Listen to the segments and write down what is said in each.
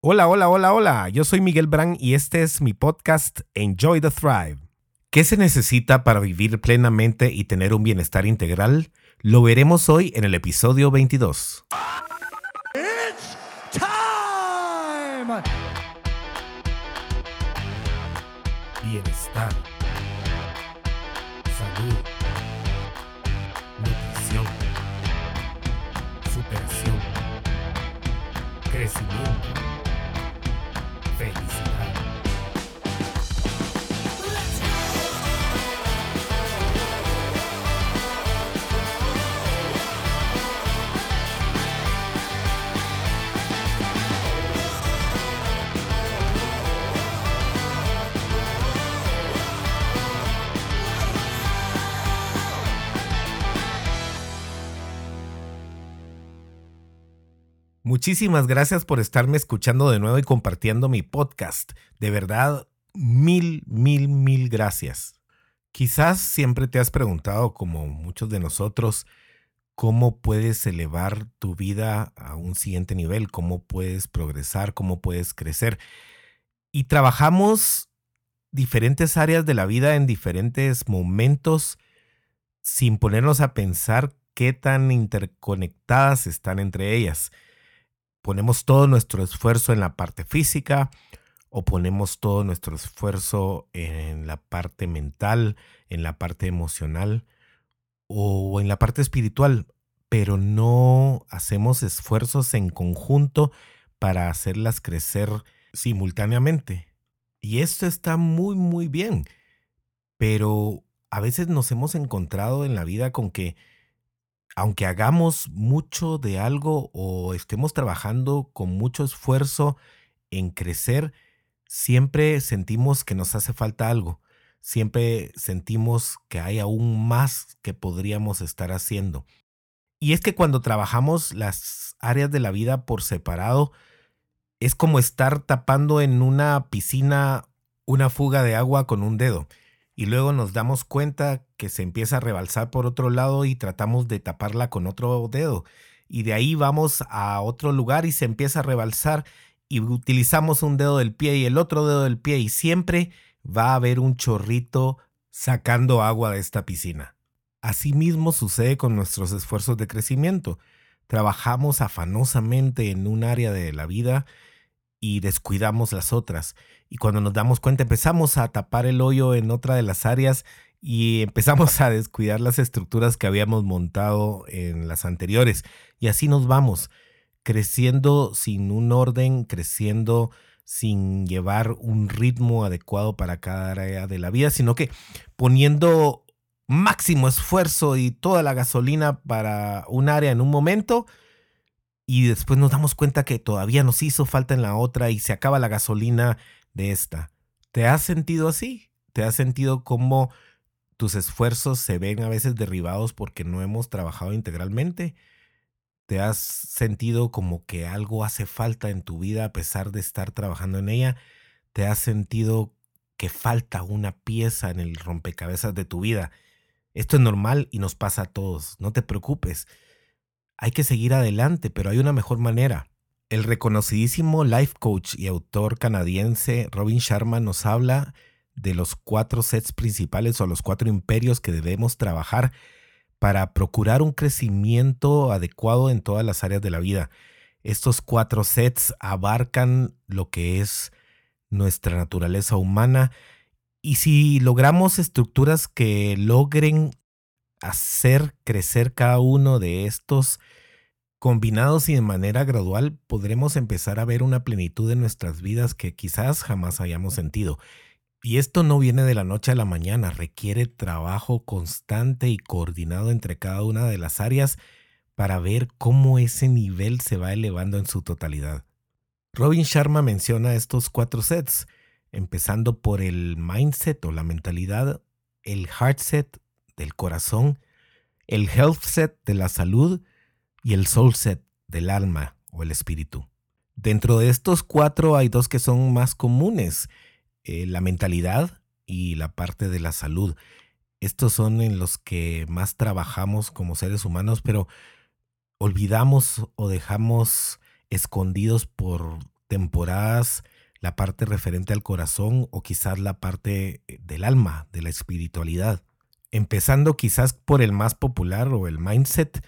Hola, hola, hola, hola. Yo soy Miguel Brand y este es mi podcast Enjoy the Thrive. ¿Qué se necesita para vivir plenamente y tener un bienestar integral? Lo veremos hoy en el episodio 22. It's time! Bienestar. Salud. Nutrición. Superación. Crecimiento. Muchísimas gracias por estarme escuchando de nuevo y compartiendo mi podcast. De verdad, mil, mil, mil gracias. Quizás siempre te has preguntado, como muchos de nosotros, cómo puedes elevar tu vida a un siguiente nivel, cómo puedes progresar, cómo puedes crecer. Y trabajamos diferentes áreas de la vida en diferentes momentos sin ponernos a pensar qué tan interconectadas están entre ellas ponemos todo nuestro esfuerzo en la parte física o ponemos todo nuestro esfuerzo en la parte mental, en la parte emocional o en la parte espiritual, pero no hacemos esfuerzos en conjunto para hacerlas crecer simultáneamente. Y esto está muy, muy bien, pero a veces nos hemos encontrado en la vida con que aunque hagamos mucho de algo o estemos trabajando con mucho esfuerzo en crecer, siempre sentimos que nos hace falta algo. Siempre sentimos que hay aún más que podríamos estar haciendo. Y es que cuando trabajamos las áreas de la vida por separado, es como estar tapando en una piscina una fuga de agua con un dedo y luego nos damos cuenta que se empieza a rebalsar por otro lado y tratamos de taparla con otro dedo. Y de ahí vamos a otro lugar y se empieza a rebalsar y utilizamos un dedo del pie y el otro dedo del pie y siempre va a haber un chorrito sacando agua de esta piscina. Asimismo sucede con nuestros esfuerzos de crecimiento. Trabajamos afanosamente en un área de la vida y descuidamos las otras. Y cuando nos damos cuenta empezamos a tapar el hoyo en otra de las áreas y empezamos a descuidar las estructuras que habíamos montado en las anteriores. Y así nos vamos, creciendo sin un orden, creciendo sin llevar un ritmo adecuado para cada área de la vida, sino que poniendo máximo esfuerzo y toda la gasolina para un área en un momento, y después nos damos cuenta que todavía nos hizo falta en la otra y se acaba la gasolina de esta. ¿Te has sentido así? ¿Te has sentido como tus esfuerzos se ven a veces derribados porque no hemos trabajado integralmente? ¿Te has sentido como que algo hace falta en tu vida a pesar de estar trabajando en ella? ¿Te has sentido que falta una pieza en el rompecabezas de tu vida? Esto es normal y nos pasa a todos. No te preocupes hay que seguir adelante, pero hay una mejor manera. El reconocidísimo life coach y autor canadiense Robin Sharma nos habla de los cuatro sets principales o los cuatro imperios que debemos trabajar para procurar un crecimiento adecuado en todas las áreas de la vida. Estos cuatro sets abarcan lo que es nuestra naturaleza humana y si logramos estructuras que logren hacer crecer cada uno de estos combinados y de manera gradual, podremos empezar a ver una plenitud en nuestras vidas que quizás jamás hayamos sentido. Y esto no viene de la noche a la mañana, requiere trabajo constante y coordinado entre cada una de las áreas para ver cómo ese nivel se va elevando en su totalidad. Robin Sharma menciona estos cuatro sets, empezando por el mindset o la mentalidad, el heart set del corazón, el health set de la salud y el soul set del alma o el espíritu. Dentro de estos cuatro hay dos que son más comunes, eh, la mentalidad y la parte de la salud. Estos son en los que más trabajamos como seres humanos, pero olvidamos o dejamos escondidos por temporadas la parte referente al corazón o quizás la parte eh, del alma, de la espiritualidad. Empezando quizás por el más popular o el mindset,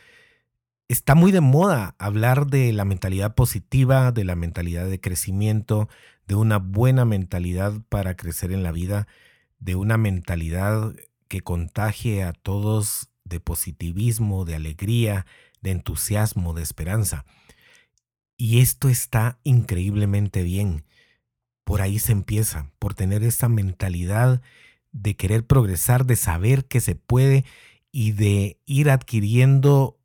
está muy de moda hablar de la mentalidad positiva, de la mentalidad de crecimiento, de una buena mentalidad para crecer en la vida, de una mentalidad que contagie a todos de positivismo, de alegría, de entusiasmo, de esperanza. Y esto está increíblemente bien. Por ahí se empieza, por tener esta mentalidad de querer progresar, de saber que se puede y de ir adquiriendo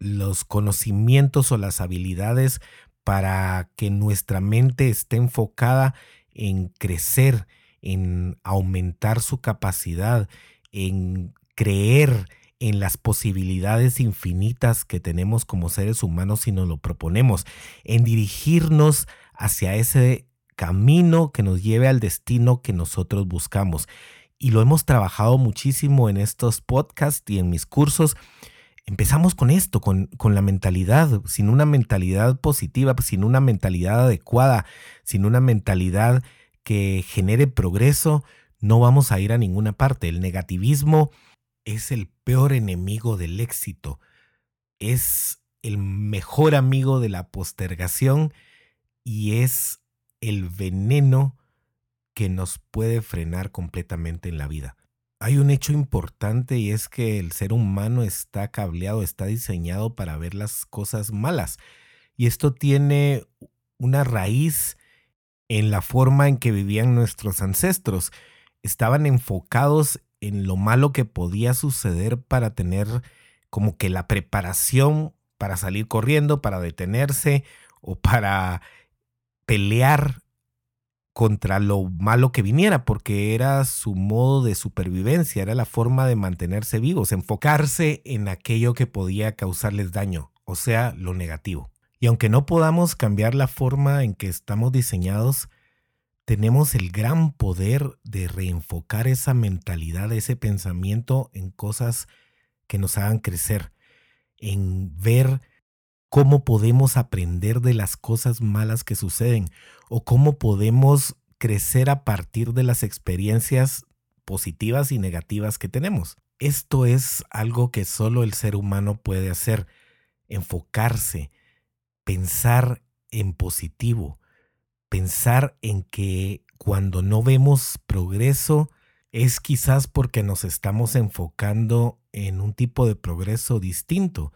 los conocimientos o las habilidades para que nuestra mente esté enfocada en crecer, en aumentar su capacidad, en creer en las posibilidades infinitas que tenemos como seres humanos si nos lo proponemos, en dirigirnos hacia ese camino que nos lleve al destino que nosotros buscamos. Y lo hemos trabajado muchísimo en estos podcasts y en mis cursos empezamos con esto, con, con, la mentalidad, sin una mentalidad positiva, sin una mentalidad adecuada, sin una mentalidad que genere progreso, no vamos a ir a ninguna parte. El negativismo es el peor enemigo del éxito, es el mejor amigo de la postergación y es el veneno que nos puede frenar completamente en la vida hay un hecho importante y es que el ser humano está cableado, está diseñado para ver las cosas malas. Y esto tiene una raíz en la forma en que vivían nuestros ancestros. Estaban enfocados en lo malo que podía suceder para tener como que la preparación para salir corriendo, para detenerse o para pelear contra lo malo que viniera, porque era su modo de supervivencia, era la forma de mantenerse vivos, enfocarse en aquello que podía causarles daño, o sea, lo negativo. Y aunque no podamos cambiar la forma en que estamos diseñados, tenemos el gran poder de reenfocar esa mentalidad, ese pensamiento en cosas que nos hagan crecer, en ver cómo podemos aprender de las cosas malas que suceden o cómo podemos crecer a partir de las experiencias positivas y negativas que tenemos. Esto es algo que solo el ser humano puede hacer, enfocarse, pensar en positivo, pensar en que cuando no vemos progreso es quizás porque nos estamos enfocando en un tipo de progreso distinto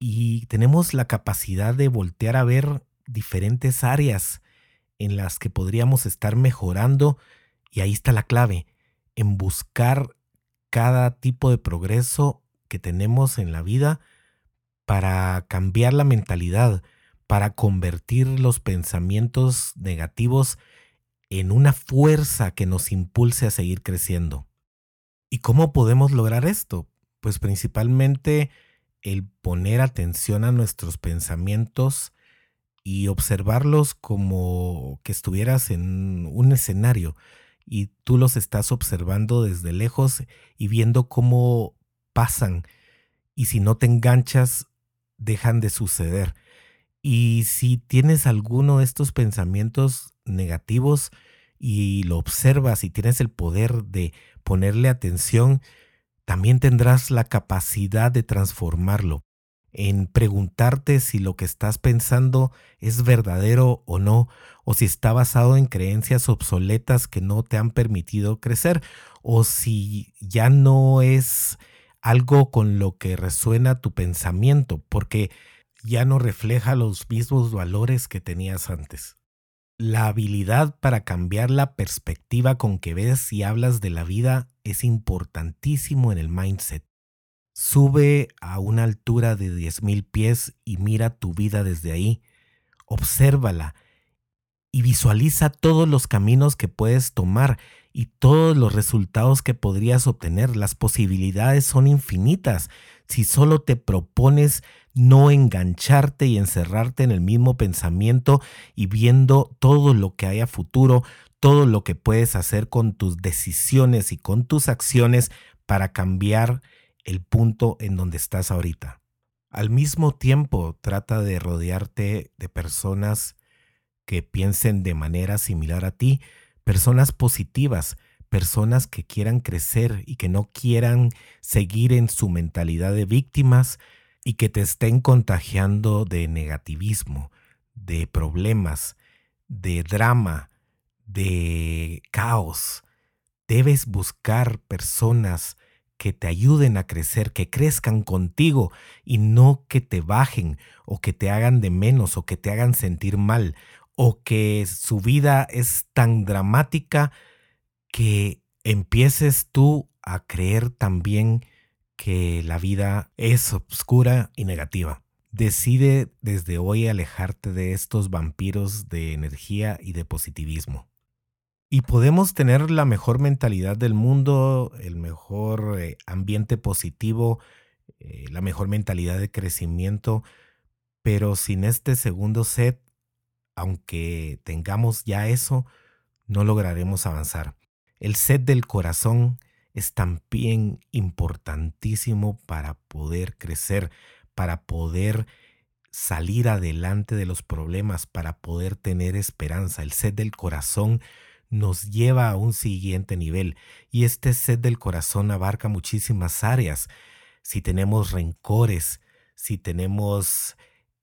y tenemos la capacidad de voltear a ver diferentes áreas en las que podríamos estar mejorando y ahí está la clave, en buscar cada tipo de progreso que tenemos en la vida para cambiar la mentalidad, para convertir los pensamientos negativos en una fuerza que nos impulse a seguir creciendo. ¿Y cómo podemos lograr esto? Pues principalmente el poner atención a nuestros pensamientos y observarlos como que estuvieras en un escenario y tú los estás observando desde lejos y viendo cómo pasan y si no te enganchas dejan de suceder. Y si tienes alguno de estos pensamientos negativos y lo observas y tienes el poder de ponerle atención, también tendrás la capacidad de transformarlo, en preguntarte si lo que estás pensando es verdadero o no, o si está basado en creencias obsoletas que no te han permitido crecer, o si ya no es algo con lo que resuena tu pensamiento, porque ya no refleja los mismos valores que tenías antes. La habilidad para cambiar la perspectiva con que ves y hablas de la vida es importantísimo en el mindset. Sube a una altura de 10.000 pies y mira tu vida desde ahí. Obsérvala y visualiza todos los caminos que puedes tomar y todos los resultados que podrías obtener. Las posibilidades son infinitas si solo te propones no engancharte y encerrarte en el mismo pensamiento y viendo todo lo que hay a futuro, todo lo que puedes hacer con tus decisiones y con tus acciones para cambiar el punto en donde estás ahorita. Al mismo tiempo, trata de rodearte de personas que piensen de manera similar a ti, personas positivas, personas que quieran crecer y que no quieran seguir en su mentalidad de víctimas y que te estén contagiando de negativismo, de problemas, de drama, de caos. Debes buscar personas que te ayuden a crecer, que crezcan contigo y no que te bajen o que te hagan de menos o que te hagan sentir mal o que su vida es tan dramática que empieces tú a creer también que la vida es oscura y negativa. Decide desde hoy alejarte de estos vampiros de energía y de positivismo. Y podemos tener la mejor mentalidad del mundo, el mejor eh, ambiente positivo, eh, la mejor mentalidad de crecimiento, pero sin este segundo set, aunque tengamos ya eso, no lograremos avanzar. El set del corazón es también importantísimo para poder crecer, para poder salir adelante de los problemas, para poder tener esperanza. El set del corazón nos lleva a un siguiente nivel y este set del corazón abarca muchísimas áreas. Si tenemos rencores, si tenemos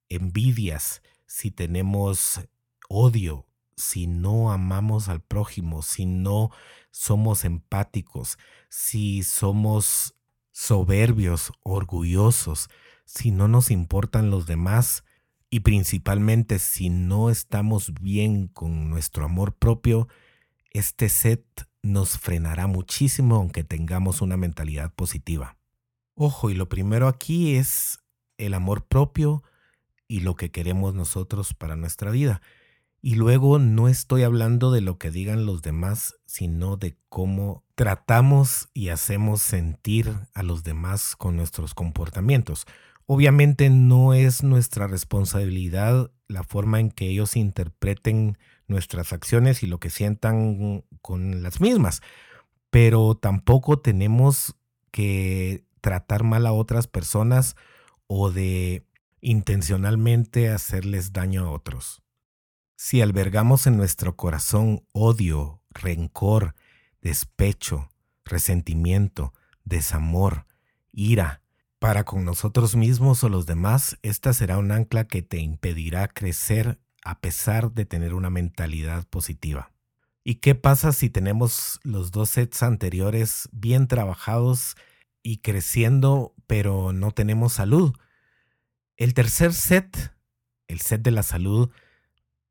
envidias, si tenemos odio, si no amamos al prójimo, si no somos empáticos, si somos soberbios, orgullosos, si no nos importan los demás y principalmente si no estamos bien con nuestro amor propio, este set nos frenará muchísimo aunque tengamos una mentalidad positiva. Ojo, y lo primero aquí es el amor propio y lo que queremos nosotros para nuestra vida. Y luego no estoy hablando de lo que digan los demás, sino de cómo tratamos y hacemos sentir a los demás con nuestros comportamientos. Obviamente no es nuestra responsabilidad la forma en que ellos interpreten nuestras acciones y lo que sientan con las mismas, pero tampoco tenemos que tratar mal a otras personas o de intencionalmente hacerles daño a otros. Si albergamos en nuestro corazón odio, rencor, despecho, resentimiento, desamor, ira, para con nosotros mismos o los demás, esta será un ancla que te impedirá crecer a pesar de tener una mentalidad positiva. ¿Y qué pasa si tenemos los dos sets anteriores bien trabajados y creciendo, pero no tenemos salud? El tercer set, el set de la salud,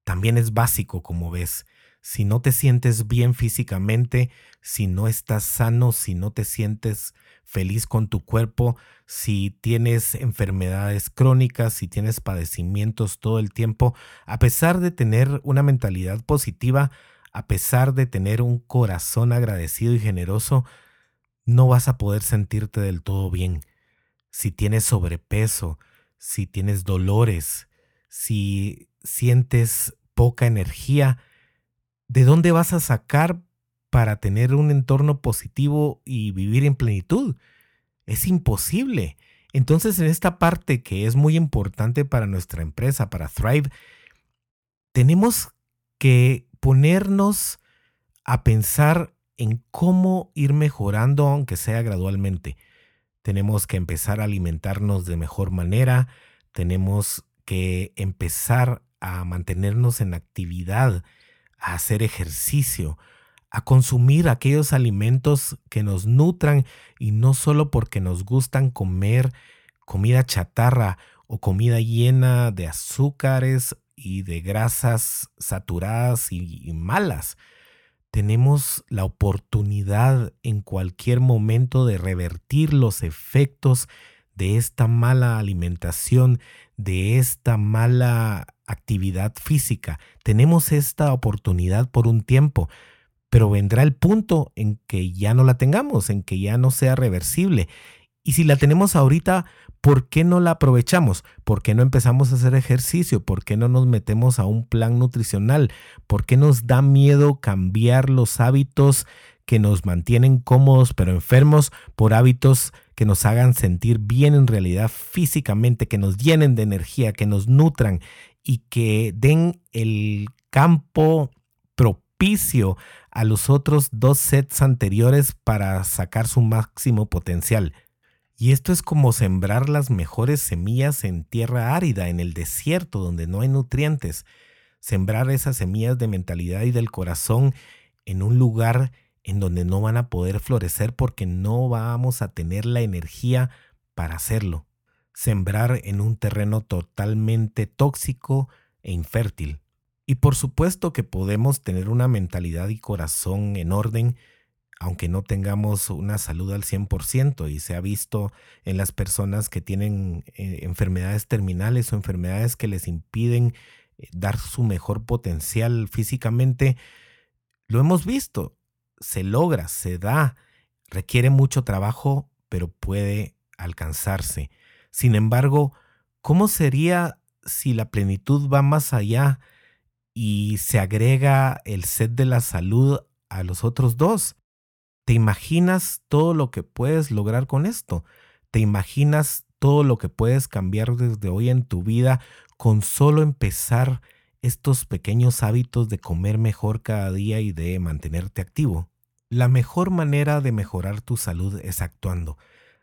también es básico, como ves. Si no te sientes bien físicamente, si no estás sano, si no te sientes feliz con tu cuerpo, si tienes enfermedades crónicas, si tienes padecimientos todo el tiempo, a pesar de tener una mentalidad positiva, a pesar de tener un corazón agradecido y generoso, no vas a poder sentirte del todo bien. Si tienes sobrepeso, si tienes dolores, si sientes poca energía, ¿de dónde vas a sacar para tener un entorno positivo y vivir en plenitud. Es imposible. Entonces, en esta parte que es muy importante para nuestra empresa, para Thrive, tenemos que ponernos a pensar en cómo ir mejorando, aunque sea gradualmente. Tenemos que empezar a alimentarnos de mejor manera, tenemos que empezar a mantenernos en actividad, a hacer ejercicio, a consumir aquellos alimentos que nos nutran y no solo porque nos gustan comer comida chatarra o comida llena de azúcares y de grasas saturadas y, malas. Tenemos la oportunidad en cualquier momento de revertir los efectos de esta mala alimentación, de esta mala actividad física. Tenemos esta oportunidad por un tiempo, pero vendrá el punto en que ya no la tengamos, en que ya no sea reversible. Y si la tenemos ahorita, ¿por qué no la aprovechamos? ¿Por qué no empezamos a hacer ejercicio? ¿Por qué no nos metemos a un plan nutricional? ¿Por qué nos da miedo cambiar los hábitos que nos mantienen cómodos pero enfermos por hábitos que nos hagan sentir bien en realidad físicamente, que nos llenen de energía, que nos nutran y que den el campo propicio a los otros dos sets anteriores para sacar su máximo potencial. Y esto es como sembrar las mejores semillas en tierra árida, en el desierto donde no hay nutrientes. Sembrar esas semillas de mentalidad y del corazón en un lugar en donde no van a poder florecer porque no vamos a tener la energía para hacerlo. Sembrar en un terreno totalmente tóxico e infértil. Y por supuesto que podemos tener una mentalidad y corazón en orden, aunque no tengamos una salud al 100%, y se ha visto en las personas que tienen eh, enfermedades terminales o enfermedades que les impiden eh, dar su mejor potencial físicamente, lo hemos visto se logra, se da, requiere mucho trabajo, pero puede alcanzarse. Sin embargo, ¿cómo sería si la plenitud va más allá y se agrega el set de la salud a los otros dos? ¿Te imaginas todo lo que puedes lograr con esto? ¿Te imaginas todo lo que puedes cambiar desde hoy en tu vida con solo empezar estos pequeños hábitos de comer mejor cada día y de mantenerte activo? La mejor manera de mejorar tu salud es actuando.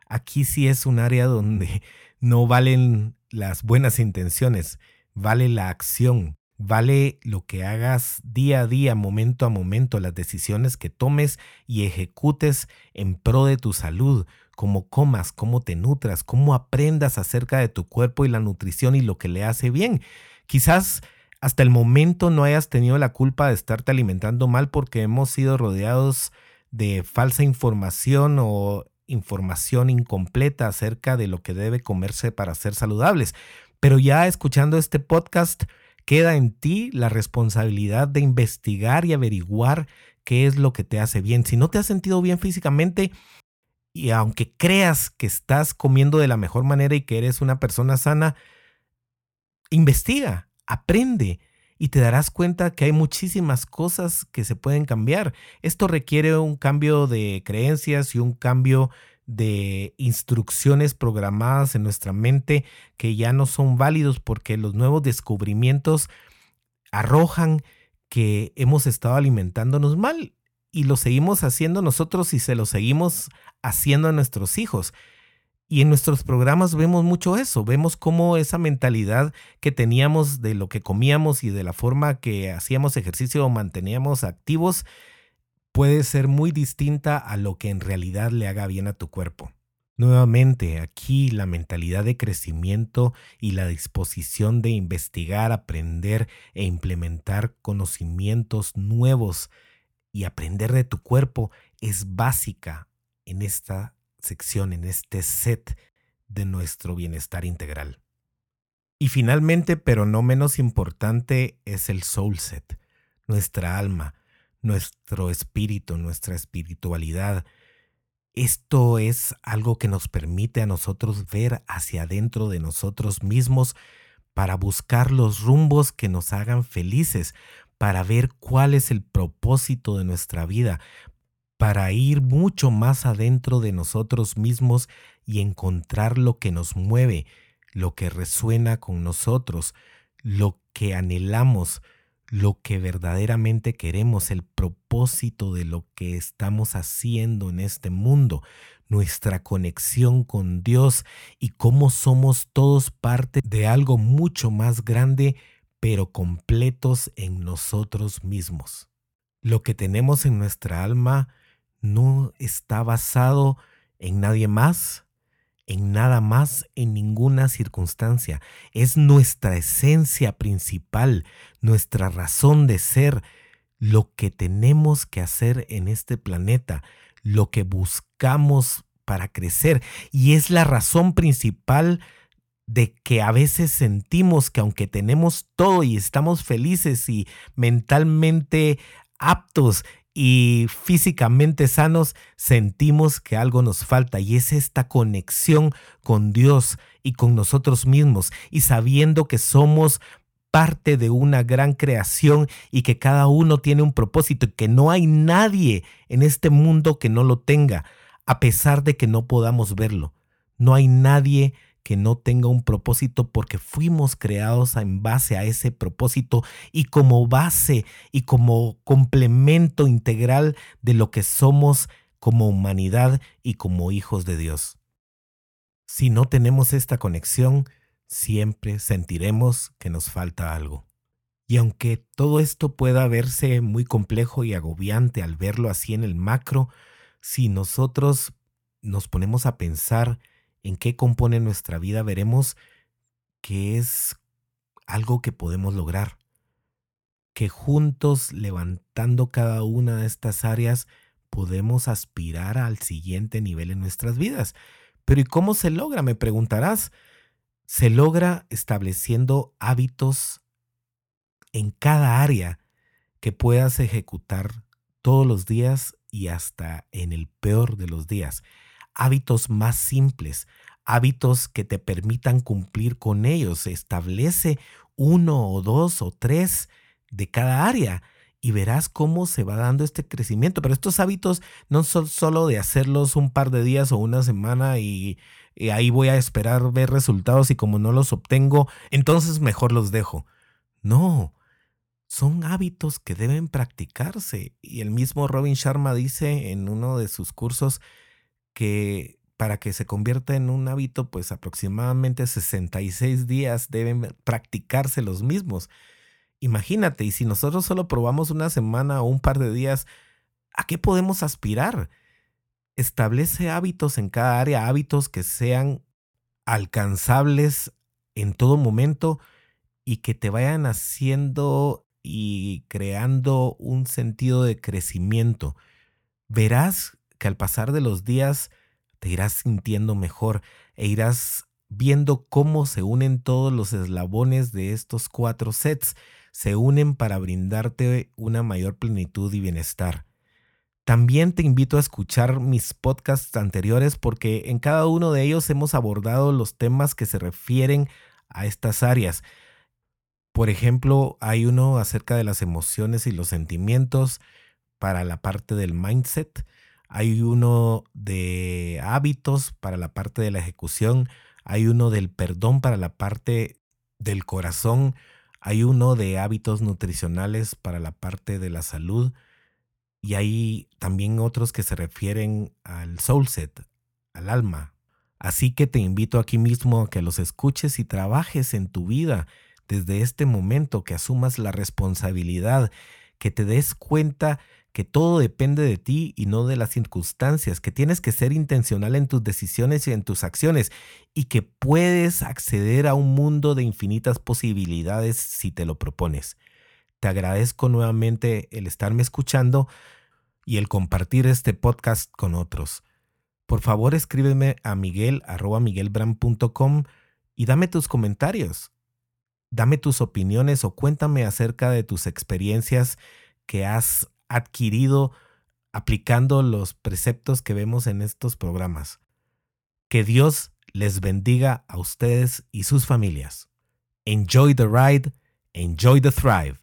Aquí sí es un área donde no valen las buenas intenciones, vale la acción, vale lo que hagas día a día, momento a momento, las decisiones que tomes y ejecutes en pro de tu salud, cómo comas, cómo te nutras, cómo aprendas acerca de tu cuerpo y la nutrición y lo que le hace bien. Quizás hasta el momento no hayas tenido la culpa de estarte alimentando mal porque hemos sido rodeados de falsa información o información incompleta acerca de lo que debe comerse para ser saludables. Pero ya escuchando este podcast, queda en ti la responsabilidad de investigar y averiguar qué es lo que te hace bien. Si no te has sentido bien físicamente, y aunque creas que estás comiendo de la mejor manera y que eres una persona sana, investiga, aprende y te darás cuenta que hay muchísimas cosas que se pueden cambiar. Esto requiere un cambio de creencias y un cambio de instrucciones programadas en nuestra mente que ya no son válidos porque los nuevos descubrimientos arrojan que hemos estado alimentándonos mal y lo seguimos haciendo nosotros y se lo seguimos haciendo a nuestros hijos. Y en nuestros programas vemos mucho eso, vemos cómo esa mentalidad que teníamos de lo que comíamos y de la forma que hacíamos ejercicio o manteníamos activos puede ser muy distinta a lo que en realidad le haga bien a tu cuerpo. Nuevamente, aquí la mentalidad de crecimiento y la disposición de investigar, aprender e implementar conocimientos nuevos y aprender de tu cuerpo es básica en esta sección, en este set de nuestro bienestar integral. Y finalmente, pero no menos importante, es el soul set, nuestra alma, nuestro espíritu, nuestra espiritualidad. Esto es algo que nos permite a nosotros ver hacia adentro de nosotros mismos para buscar los rumbos que nos hagan felices, para ver cuál es el propósito de nuestra vida, para ir mucho más adentro de nosotros mismos y encontrar lo que nos mueve, lo que resuena con nosotros, lo que anhelamos, lo que verdaderamente queremos, el propósito de lo que estamos haciendo en este mundo, nuestra conexión con Dios y cómo somos todos parte de algo mucho más grande, pero completos en nosotros mismos. Lo que tenemos en nuestra alma no está basado en nadie más, en nada más, en ninguna circunstancia. Es nuestra esencia principal, nuestra razón de ser, lo que tenemos que hacer en este planeta, lo que buscamos para crecer. Y es la razón principal de que a veces sentimos que aunque tenemos todo y estamos felices y mentalmente aptos y físicamente sanos, sentimos que algo nos falta y es esta conexión con Dios y con nosotros mismos y sabiendo que somos parte de una gran creación y que cada uno tiene un propósito y que no hay nadie en este mundo que no lo tenga, a pesar de que no podamos verlo. No hay nadie que no tenga un propósito porque fuimos creados en base a ese propósito y como base y como complemento integral de lo que somos como humanidad y como hijos de Dios. Si no tenemos esta conexión, siempre sentiremos que nos falta algo. Y aunque todo esto pueda verse muy complejo y agobiante al verlo así en el macro, si nosotros nos ponemos a pensar en qué compone nuestra vida, veremos que es algo que podemos lograr. Que juntos, levantando cada una de estas áreas, podemos aspirar al siguiente nivel en nuestras vidas. Pero ¿y cómo se logra? Me preguntarás. Se logra estableciendo hábitos en cada área que puedas ejecutar todos los días y hasta en el peor de los días hábitos más simples, hábitos que te permitan cumplir con ellos. Establece uno o dos o tres de cada área y verás cómo se va dando este crecimiento. Pero estos hábitos no son solo de hacerlos un par de días o una semana y, ahí voy a esperar ver resultados y como no los obtengo, entonces mejor los dejo. No, son hábitos que deben practicarse. Y el mismo Robin Sharma dice en uno de sus cursos que para que se convierta en un hábito, pues aproximadamente 66 días deben practicarse los mismos. Imagínate, y si nosotros solo probamos una semana o un par de días, ¿a qué podemos aspirar? Establece hábitos en cada área, hábitos que sean alcanzables en todo momento y que te vayan haciendo y creando un sentido de crecimiento. Verás que al pasar de los días te irás sintiendo mejor e irás viendo cómo se unen todos los eslabones de estos cuatro sets, se unen para brindarte una mayor plenitud y bienestar. También te invito a escuchar mis podcasts anteriores porque en cada uno de ellos hemos abordado los temas que se refieren a estas áreas. Por ejemplo, hay uno acerca de las emociones y los sentimientos para la parte del mindset hay uno de hábitos para la parte de la ejecución, hay uno del perdón para la parte del corazón, hay uno de hábitos nutricionales para la parte de la salud y hay también otros que se refieren al soul set, al alma. Así que te invito aquí mismo a que los escuches y trabajes en tu vida desde este momento, que asumas la responsabilidad, que te des cuenta que todo depende de ti y no de las circunstancias, que tienes que ser intencional en tus decisiones y en tus acciones y que puedes acceder a un mundo de infinitas posibilidades si te lo propones. Te agradezco nuevamente el estarme escuchando y el compartir este podcast con otros. Por favor, escríbeme a miguel y dame tus comentarios. Dame tus opiniones o cuéntame acerca de tus experiencias que has adquirido aplicando los preceptos que vemos en estos programas. Que Dios les bendiga a ustedes y sus familias. Enjoy the ride, enjoy the thrive.